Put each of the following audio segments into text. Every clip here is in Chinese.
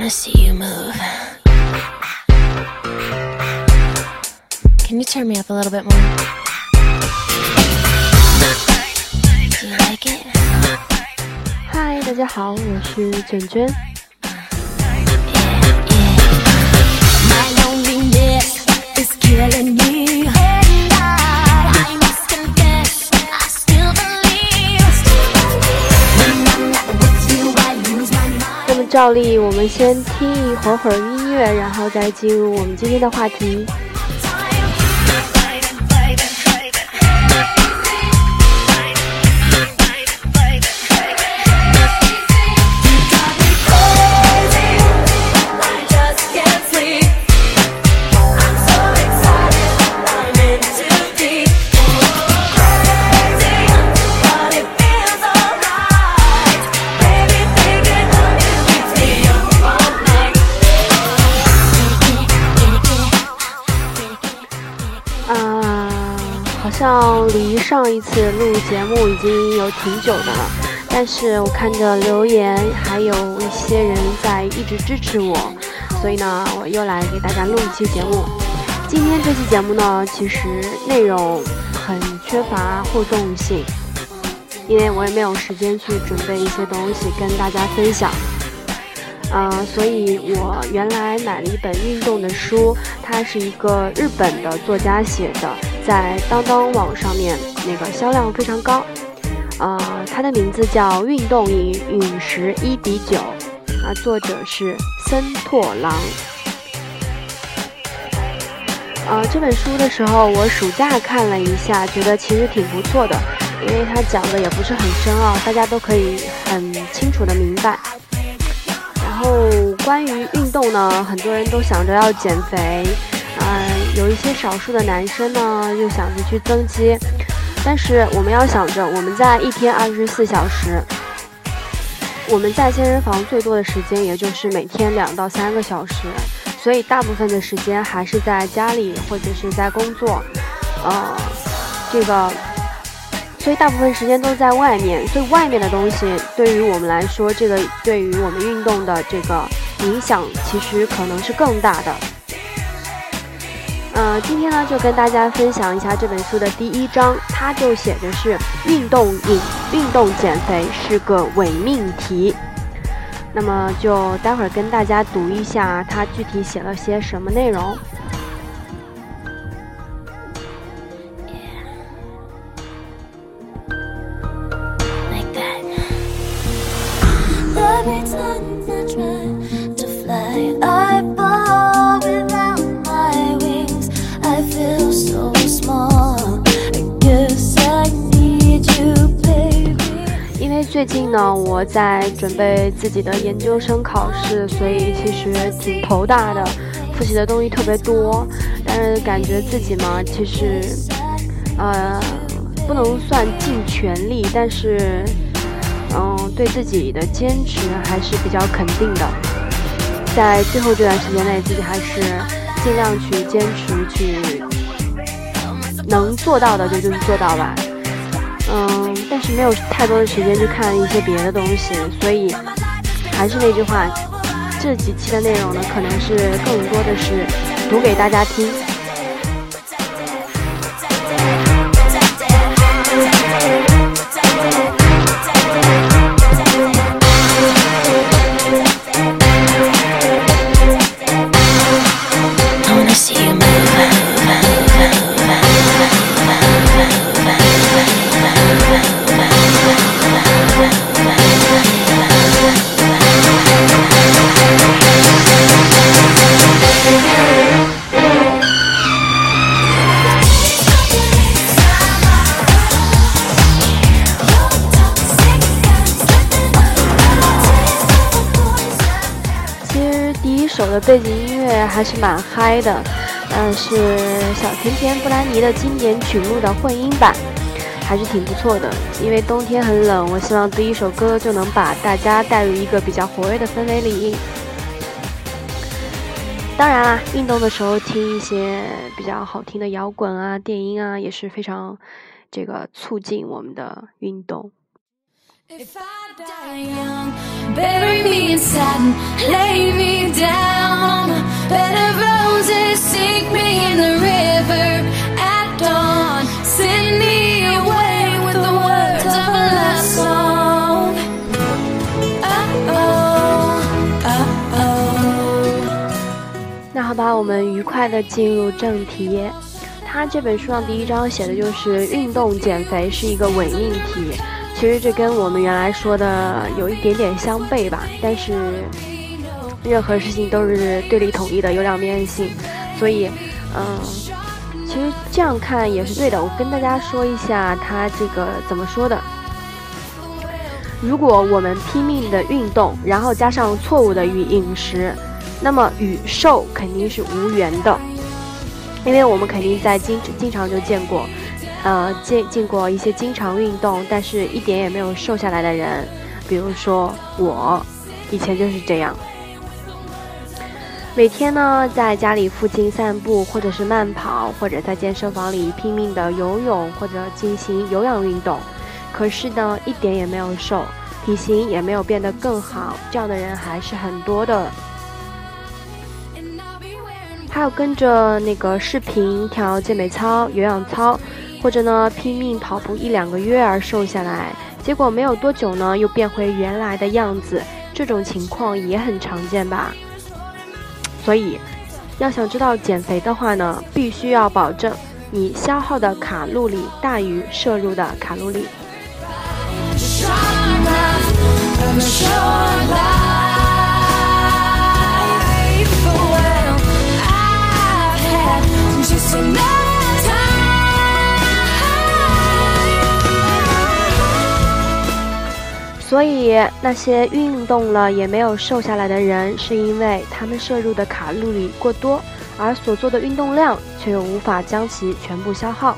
wanna see you move. Can you turn me up a little bit more? Do you like it? 嗨，大家好，我是卷卷。 照例，我们先听一会儿会儿音乐，然后再进入我们今天的话题。上一次录节目已经有挺久的了，但是我看着留言，还有一些人在一直支持我，所以呢，我又来给大家录一期节目。今天这期节目呢，其实内容很缺乏互动性，因为我也没有时间去准备一些东西跟大家分享。呃、所以我原来买了一本运动的书，它是一个日本的作家写的，在当当网上面那个销量非常高。啊、它的名字叫《运动与饮食一比九》，啊，作者是森拓郎。呃，这本书的时候，我暑假看了一下，觉得其实挺不错的，因为它讲的也不是很深奥，大家都可以很清楚的明白。然后关于运动呢，很多人都想着要减肥，嗯、有一些少数的男生呢又想着去增肌，但是我们要想着我们在一天二十四小时，我们在健身房最多的时间也就是每天两到三个小时，所以大部分的时间还是在家里或者是在工作，呃，这个。所以大部分时间都在外面，所以外面的东西对于我们来说，这个对于我们运动的这个影响，其实可能是更大的。呃，今天呢，就跟大家分享一下这本书的第一章，它就写着是运动饮、运动减肥是个伪命题。那么就待会儿跟大家读一下，它具体写了些什么内容。在准备自己的研究生考试，所以其实挺头大的，复习的东西特别多，但是感觉自己嘛，其实，呃，不能算尽全力，但是，嗯，对自己的坚持还是比较肯定的。在最后这段时间内，自己还是尽量去坚持，去能做到的就就是做到吧。嗯，但是没有太多的时间去看一些别的东西，所以还是那句话，这几期的内容呢，可能是更多的是读给大家听。第一首的背景音乐还是蛮嗨的，但是小甜甜布兰妮的经典曲目的混音版还是挺不错的。因为冬天很冷，我希望第一首歌就能把大家带入一个比较活跃的氛围里。当然啦，运动的时候听一些比较好听的摇滚啊、电音啊，也是非常这个促进我们的运动。If I die young, Bury me in satin, lay me down. Bed of roses, sink me in the river at dawn. Send me away with the words of a last song. Oh oh, oh oh. 那好吧，我们愉快的进入正题。他这本书上第一章写的就是运动减肥是一个伪命题，其实这跟我们原来说的有一点点相悖吧。但是任何事情都是对立统一的，有两面性，所以嗯，其实这样看也是对的。我跟大家说一下他这个怎么说的。如果我们拼命的运动，然后加上错误的与饮食，那么与瘦肯定是无缘的。因为我们肯定在经经常就见过，呃，见见过一些经常运动，但是一点也没有瘦下来的人，比如说我，以前就是这样。每天呢，在家里附近散步，或者是慢跑，或者在健身房里拼命的游泳或者进行有氧运动，可是呢，一点也没有瘦，体型也没有变得更好，这样的人还是很多的。还有跟着那个视频跳健美操、有氧操，或者呢拼命跑步一两个月而瘦下来，结果没有多久呢又变回原来的样子，这种情况也很常见吧。所以，要想知道减肥的话呢，必须要保证你消耗的卡路里大于摄入的卡路里。所以那些运动了也没有瘦下来的人，是因为他们摄入的卡路里过多，而所做的运动量却又无法将其全部消耗。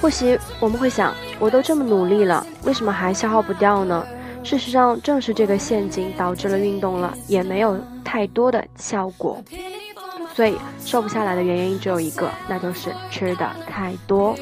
或许我们会想，我都这么努力了，为什么还消耗不掉呢？事实上，正是这个陷阱导致了运动了也没有太多的效果。所以瘦不下来的原因只有一个，那就是吃的太多。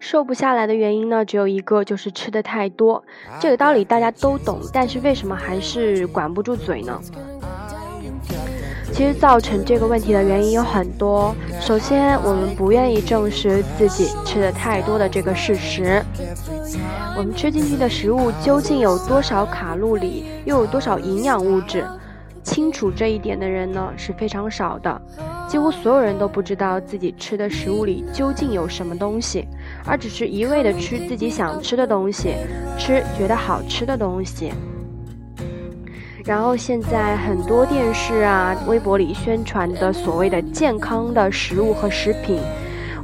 瘦不下来的原因呢，只有一个，就是吃的太多。这个道理大家都懂，但是为什么还是管不住嘴呢？其实造成这个问题的原因有很多。首先，我们不愿意正视自己吃的太多的这个事实。我们吃进去的食物究竟有多少卡路里，又有多少营养物质？清楚这一点的人呢是非常少的，几乎所有人都不知道自己吃的食物里究竟有什么东西，而只是一味的吃自己想吃的东西，吃觉得好吃的东西。然后现在很多电视啊、微博里宣传的所谓的健康的食物和食品，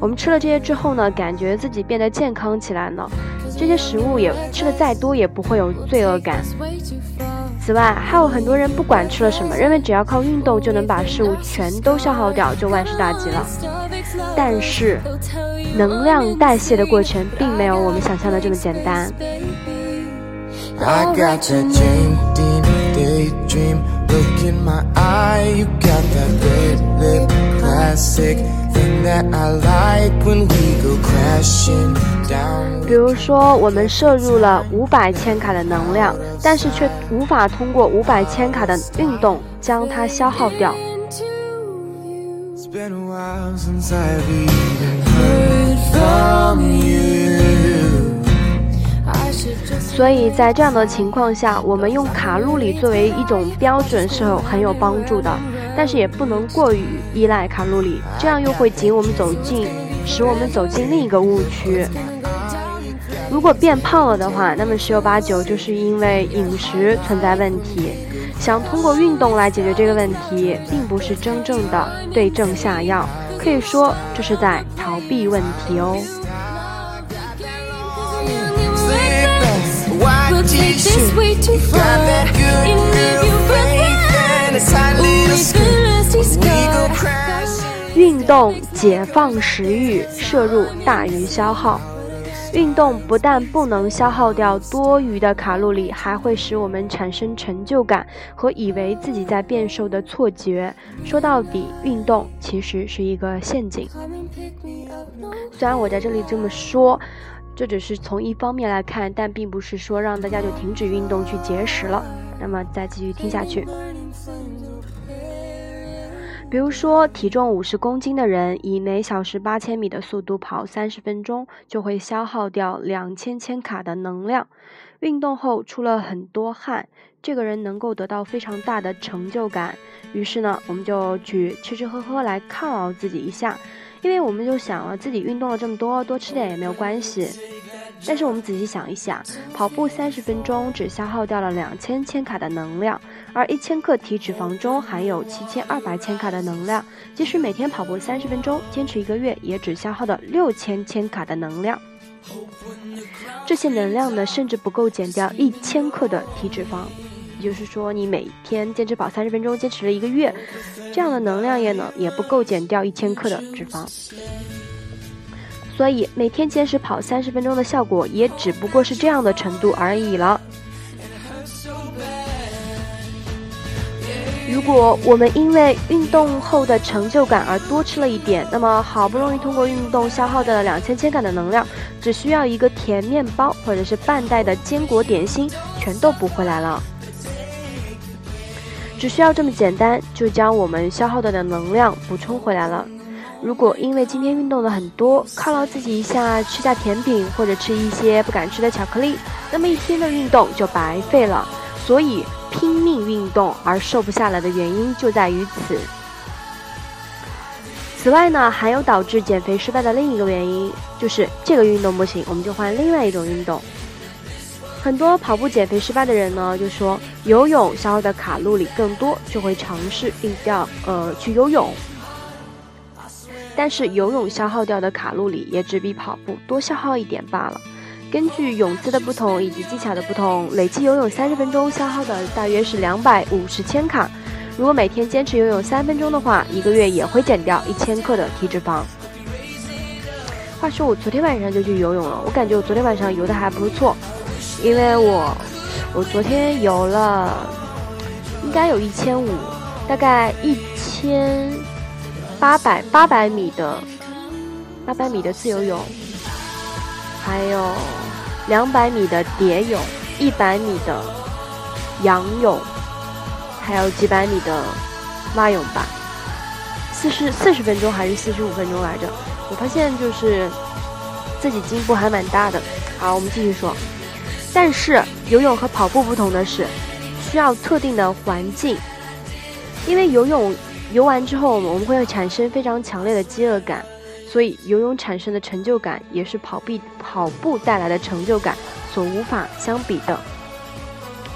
我们吃了这些之后呢，感觉自己变得健康起来了。这些食物也吃的再多也不会有罪恶感。此外，还有很多人不管吃了什么，认为只要靠运动就能把食物全都消耗掉，就万事大吉了。但是，能量代谢的过程并没有我们想象的这么简单。I got that dream, deep daydream. Look in my eye, you got that red lip classic thing that I like when we go crashing down. 比如说，我们摄入了五百千卡的能量，但是却无法通过五百千卡的运动将它消耗掉。It's been a while since I've even heard from you. 所以在这样的情况下，我们用卡路里作为一种标准是有很有帮助的，但是也不能过于依赖卡路里，这样又会引我们走进，使我们走进另一个误区。如果变胖了的话，那么十有八九就是因为饮食存在问题。想通过运动来解决这个问题，并不是真正的对症下药，可以说这是在逃避问题哦。运动解放食欲，摄入大于消耗。运动不但不能消耗掉多余的卡路里，还会使我们产生成就感和以为自己在变瘦的错觉。说到底，运动其实是一个陷阱。虽然我在这里这么说。这只是从一方面来看，但并不是说让大家就停止运动去节食了。那么再继续听下去。比如说，体重五十公斤的人以每小时八千米的速度跑三十分钟，就会消耗掉两千千卡的能量。运动后出了很多汗，这个人能够得到非常大的成就感。于是呢，我们就去吃吃喝喝来犒劳自己一下，因为我们就想了，自己运动了这么多，多吃点也没有关系。但是我们仔细想一想，跑步三十分钟只消耗掉了两千千卡的能量，而一千克体脂肪中含有七千二百千卡的能量。即使每天跑步三十分钟，坚持一个月，也只消耗了六千千卡的能量。这些能量呢，甚至不够减掉一千克的体脂肪。也就是说，你每天坚持跑三十分钟，坚持了一个月，这样的能量也呢，也不够减掉一千克的脂肪。所以每天坚持跑三十分钟的效果，也只不过是这样的程度而已了。如果我们因为运动后的成就感而多吃了一点，那么好不容易通过运动消耗掉了两千千卡的能量，只需要一个甜面包或者是半袋的坚果点心，全都补回来了。只需要这么简单，就将我们消耗掉的能量补充回来了。如果因为今天运动的很多，犒劳自己一下，吃下甜品或者吃一些不敢吃的巧克力，那么一天的运动就白费了。所以拼命运动而瘦不下来的原因就在于此。此外呢，还有导致减肥失败的另一个原因，就是这个运动不行，我们就换另外一种运动。很多跑步减肥失败的人呢，就说游泳消耗的卡路里更多，就会尝试运掉呃去游泳。但是游泳消耗掉的卡路里也只比跑步多消耗一点罢了。根据泳姿的不同以及技巧的不同，累计游泳三十分钟消耗的大约是两百五十千卡。如果每天坚持游泳三分钟的话，一个月也会减掉一千克的体脂肪。话说我昨天晚上就去游泳了，我感觉我昨天晚上游的还不错，因为我我昨天游了应该有一千五，大概一千。八百八百米的八百米的自由泳，还有两百米的蝶泳，一百米的仰泳，还有几百米的蛙泳吧。四十四十分钟还是四十五分钟来着？我发现就是自己进步还蛮大的。好，我们继续说。但是游泳和跑步不同的是，需要特定的环境，因为游泳。游完之后，我们会产生非常强烈的饥饿感，所以游泳产生的成就感也是跑步跑步带来的成就感所无法相比的。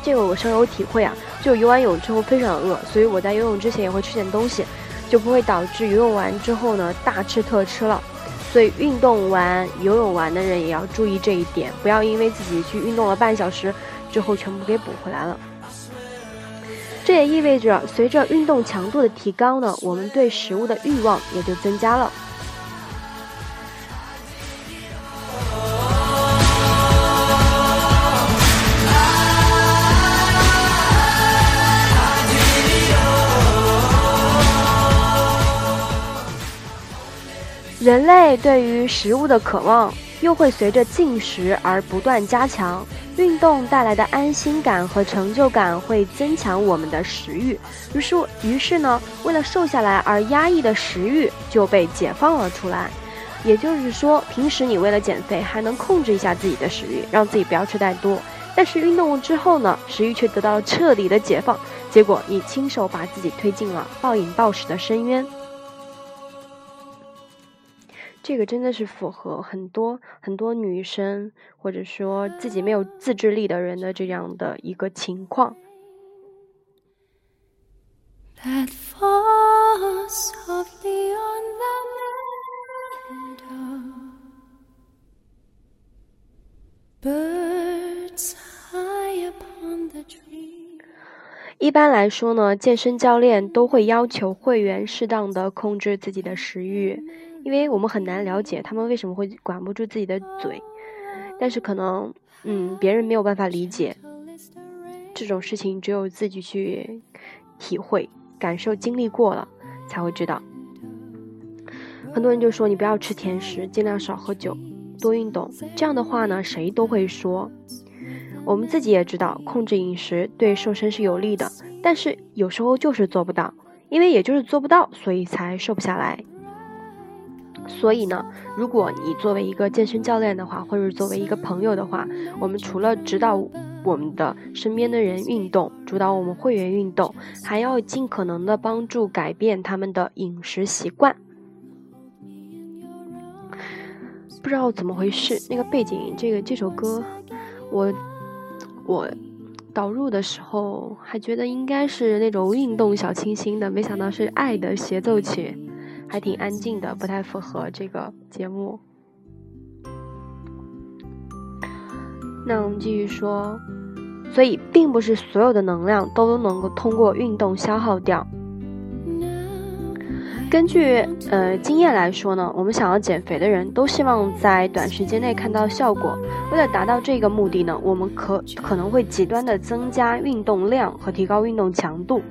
这个我深有体会啊！就游完泳之后非常饿，所以我在游泳之前也会吃点东西，就不会导致游泳完之后呢大吃特吃了。所以运动完、游泳完的人也要注意这一点，不要因为自己去运动了半小时之后全部给补回来了。这也意味着，随着运动强度的提高呢，我们对食物的欲望也就增加了。人类对于食物的渴望，又会随着进食而不断加强。运动带来的安心感和成就感会增强我们的食欲，于是，于是呢，为了瘦下来而压抑的食欲就被解放了出来。也就是说，平时你为了减肥还能控制一下自己的食欲，让自己不要吃太多。但是运动之后呢，食欲却得到了彻底的解放，结果你亲手把自己推进了暴饮暴食的深渊。这个真的是符合很多很多女生，或者说自己没有自制力的人的这样的一个情况。一般来说呢，健身教练都会要求会员适当的控制自己的食欲，因为我们很难了解他们为什么会管不住自己的嘴。但是可能，嗯，别人没有办法理解这种事情，只有自己去体会、感受、经历过了才会知道。很多人就说你不要吃甜食，尽量少喝酒，多运动。这样的话呢，谁都会说。我们自己也知道，控制饮食对瘦身是有利的，但是有时候就是做不到，因为也就是做不到，所以才瘦不下来。所以呢，如果你作为一个健身教练的话，或者作为一个朋友的话，我们除了指导我们的身边的人运动，主导我们会员运动，还要尽可能的帮助改变他们的饮食习惯。不知道怎么回事，那个背景这个这首歌，我。我导入的时候还觉得应该是那种运动小清新的，没想到是爱的协奏曲，还挺安静的，不太符合这个节目。那我们继续说，所以并不是所有的能量都能够通过运动消耗掉。根据呃经验来说呢，我们想要减肥的人都希望在短时间内看到效果。为了达到这个目的呢，我们可可能会极端的增加运动量和提高运动强度。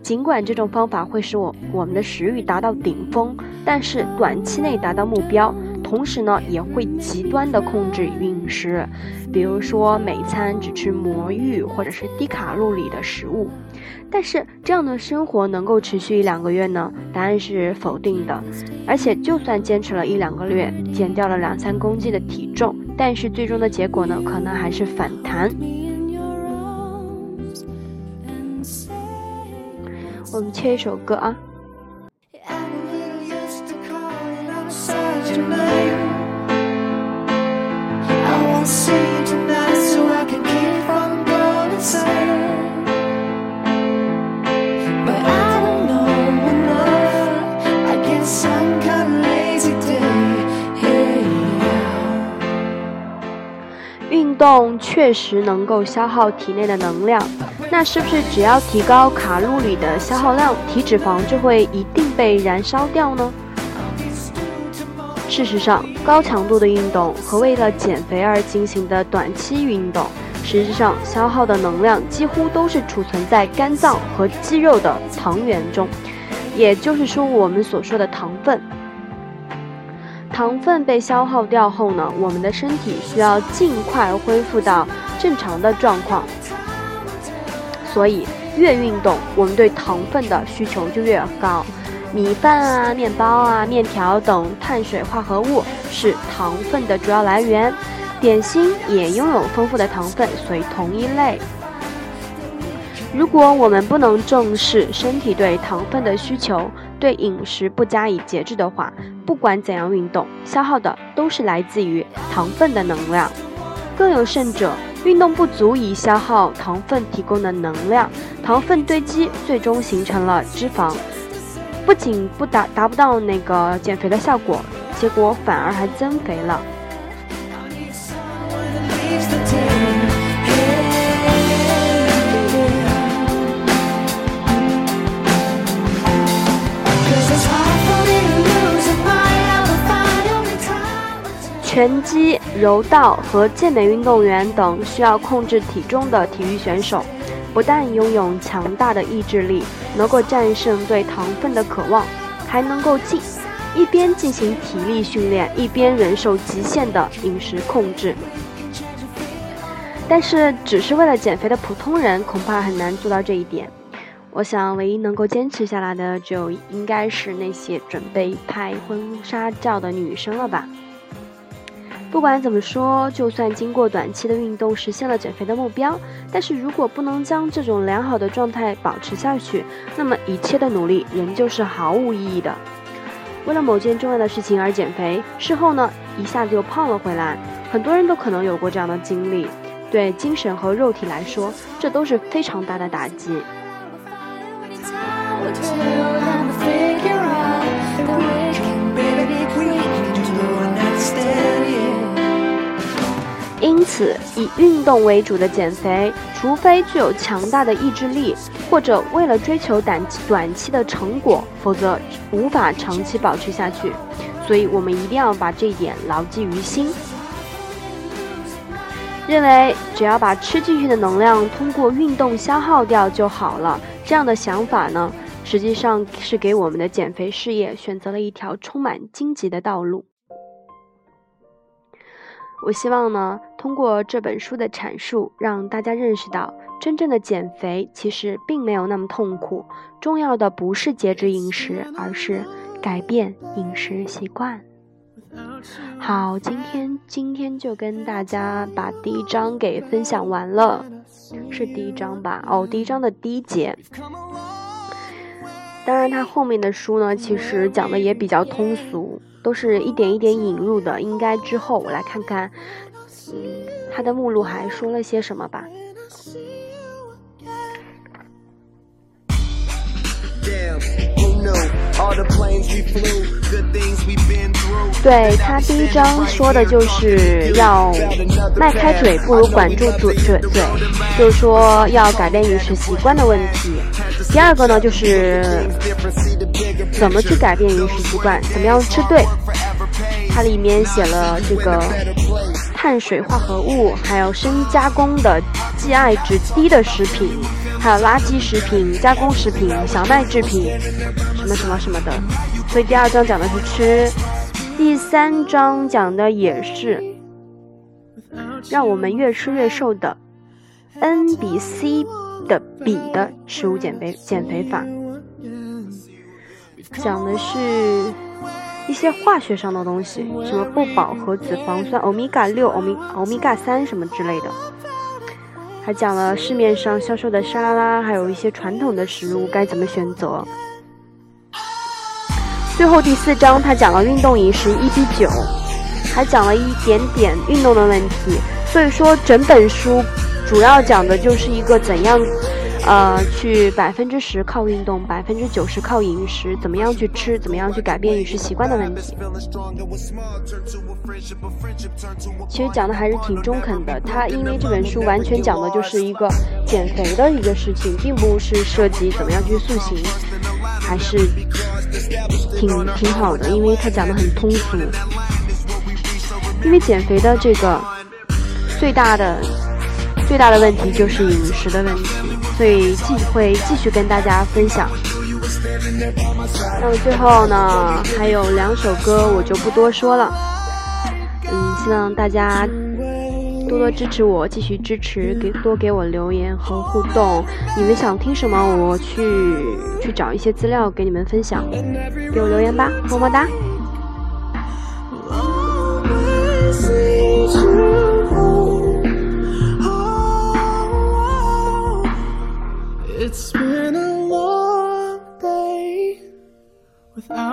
尽管这种方法会使我我们的食欲达到顶峰，但是短期内达到目标。同时呢，也会极端的控制饮食，比如说每餐只吃魔芋或者是低卡路里的食物。但是这样的生活能够持续一两个月呢？答案是否定的。而且就算坚持了一两个月，减掉了两三公斤的体重，但是最终的结果呢，可能还是反弹。我们切一首歌啊。运动确实能够消耗体内的能量，那是不是只要提高卡路里的消耗量，体脂肪就会一定被燃烧掉呢？事实上，高强度的运动和为了减肥而进行的短期运动，实际上消耗的能量几乎都是储存在肝脏和肌肉的糖原中，也就是说，我们所说的糖分。糖分被消耗掉后呢，我们的身体需要尽快恢复到正常的状况，所以越运动，我们对糖分的需求就越高。米饭啊、面包啊、面条等碳水化合物是糖分的主要来源，点心也拥有丰富的糖分，属于同一类。如果我们不能正视身体对糖分的需求，对饮食不加以节制的话，不管怎样运动，消耗的都是来自于糖分的能量。更有甚者，运动不足以消耗糖分提供的能量，糖分堆积，最终形成了脂肪。不仅不达达不到那个减肥的效果，结果反而还增肥了。拳击、柔道和健美运动员等需要控制体重的体育选手。不但拥有强大的意志力，能够战胜对糖分的渴望，还能够进一边进行体力训练，一边忍受极限的饮食控制。但是，只是为了减肥的普通人恐怕很难做到这一点。我想，唯一能够坚持下来的，就应该是那些准备拍婚纱照的女生了吧。不管怎么说，就算经过短期的运动实现了减肥的目标，但是如果不能将这种良好的状态保持下去，那么一切的努力仍旧是毫无意义的。为了某件重要的事情而减肥，事后呢一下子又胖了回来，很多人都可能有过这样的经历。对精神和肉体来说，这都是非常大的打击。此，以运动为主的减肥，除非具有强大的意志力，或者为了追求短期短期的成果，否则无法长期保持下去。所以我们一定要把这一点牢记于心。认为只要把吃进去的能量通过运动消耗掉就好了，这样的想法呢，实际上是给我们的减肥事业选择了一条充满荆棘的道路。我希望呢，通过这本书的阐述，让大家认识到，真正的减肥其实并没有那么痛苦。重要的不是节制饮食，而是改变饮食习惯。好，今天今天就跟大家把第一章给分享完了，是第一章吧？哦，第一章的第一节。当然，它后面的书呢，其实讲的也比较通俗。都是一点一点引入的，应该之后我来看看，他，的目录还说了些什么吧。对他第一章说的就是要迈开腿，不如管住嘴嘴嘴，就是说要改变饮食习惯的问题。第二个呢，就是怎么去改变饮食习惯，怎么样吃对。它里面写了这个碳水化合物，还有深加工的 GI 值低的食品，还有垃圾食品、加工食品、小麦制品，什么什么什么的。所以第二章讲的是吃，第三章讲的也是让我们越吃越瘦的 N 比 C 的比的食物减肥减肥法，讲的是。一些化学上的东西，什么不饱和脂肪酸、欧米伽六、欧米欧米伽三什么之类的，还讲了市面上销售的沙拉，还有一些传统的食物该怎么选择。最后第四章，他讲了运动饮食一比九，还讲了一点点运动的问题。所以说，整本书主要讲的就是一个怎样。呃，去百分之十靠运动，百分之九十靠饮食，怎么样去吃，怎么样去改变饮食习惯的问题。其实讲的还是挺中肯的。他因为这本书完全讲的就是一个减肥的一个事情，并不是涉及怎么样去塑形，还是挺挺好的，因为他讲的很通俗。因为减肥的这个最大的最大的问题就是饮食的问题。所以继会继续跟大家分享。那么最后呢，还有两首歌我就不多说了。嗯，希望大家多多支持我，继续支持，给多给我留言和互动。你们想听什么，我去去找一些资料给你们分享。给我留言吧，么么哒。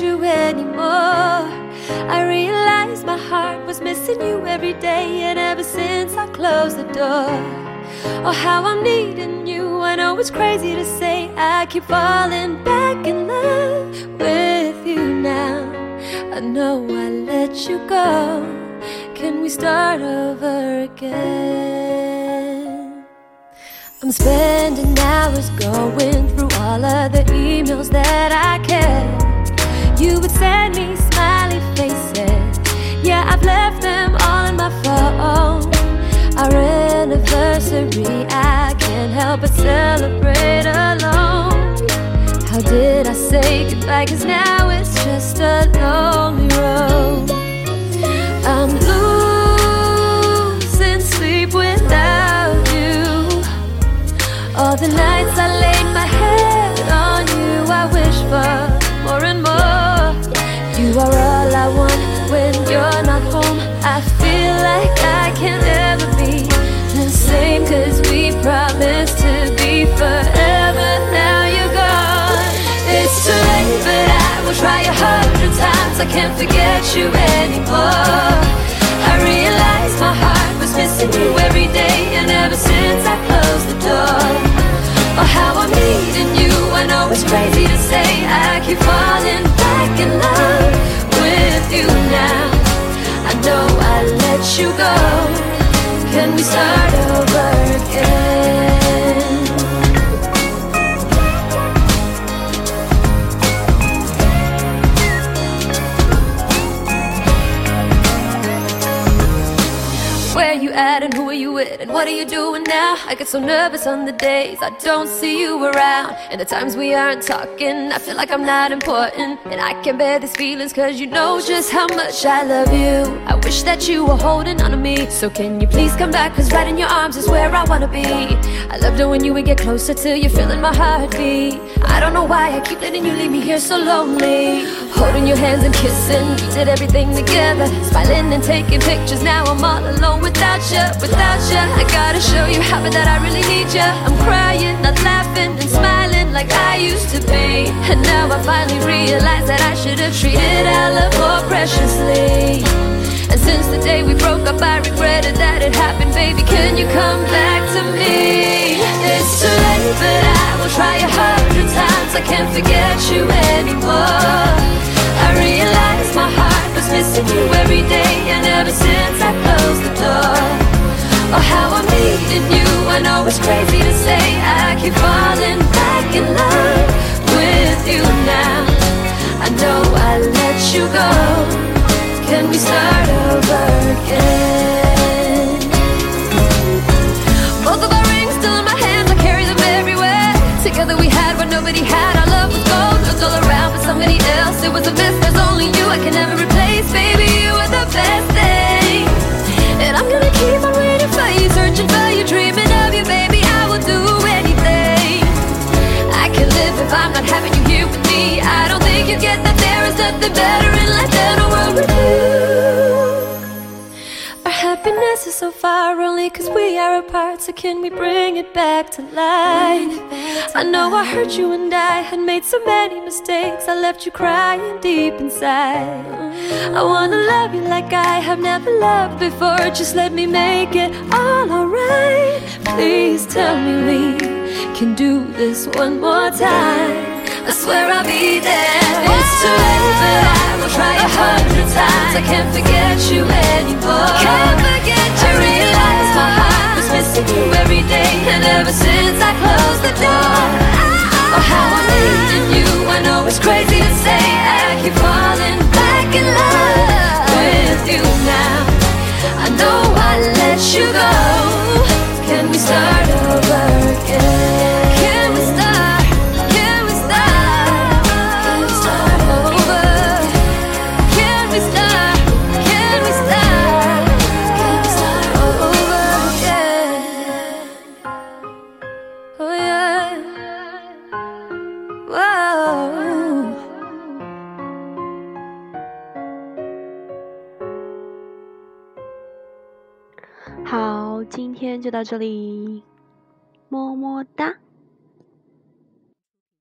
you anymore. I realized my heart was missing you every day, and ever since I closed the door. Oh, how I'm needing you. I know it's crazy to say, I keep falling back in love with you now. I know I let you go. Can we start over again? I'm spending hours going through all of the emails that I kept. You would send me smiley faces. Yeah, I've left them all in my phone. Our anniversary, I can't help but celebrate alone. How did I say goodbye? Cause now it's just a lonely road. I'm losing sleep without you. All the nights I laid my head on you, I wish for are all I want when you're not home. I feel like I can't ever be the same, cause we promised to be forever. Now you're gone. It's too late, but I will try a hundred times. I can't forget you anymore. What are you doing get so nervous on the days I don't see you around. And the times we aren't talking, I feel like I'm not important. And I can't bear these feelings cause you know just how much I love you. I wish that you were holding on to me. So can you please come back? Cause right in your arms is where I wanna be. I loved it when you would get closer till you're feeling my heartbeat. I don't know why I keep letting you leave me here so lonely. Holding your hands and kissing, we did everything together. Smiling and taking pictures, now I'm all alone without you, without you. I gotta show you how that I really need you. I'm crying, not laughing and smiling like I used to be. And now I finally realize that I should have treated our love more preciously. And since the day we broke up, I regretted that it happened, baby. Can you come back to me? It's too late, but I will try a hundred times. I can't forget you anymore. I realize my heart was missing you every day, and ever since I closed the door. Oh, how I'm needing you. I know it's crazy to say. I keep falling back in love with you now. I know I let you go. Can we start over again? Both of our rings still in my hands, I carry them everywhere. Together we had what nobody had. Our love was gold, looked all around for somebody else. It was a mess, there's only you I can never replace. So far only cause we are apart. So can we bring it back to life? I know I hurt you and I had made so many mistakes. I left you crying deep inside. I wanna love you like I have never loved before. Just let me make it all alright. Please tell me we can do this one more time. I swear I'll be there. It's too late, but I will try a hundred times. I can't forget 到这里，么么哒。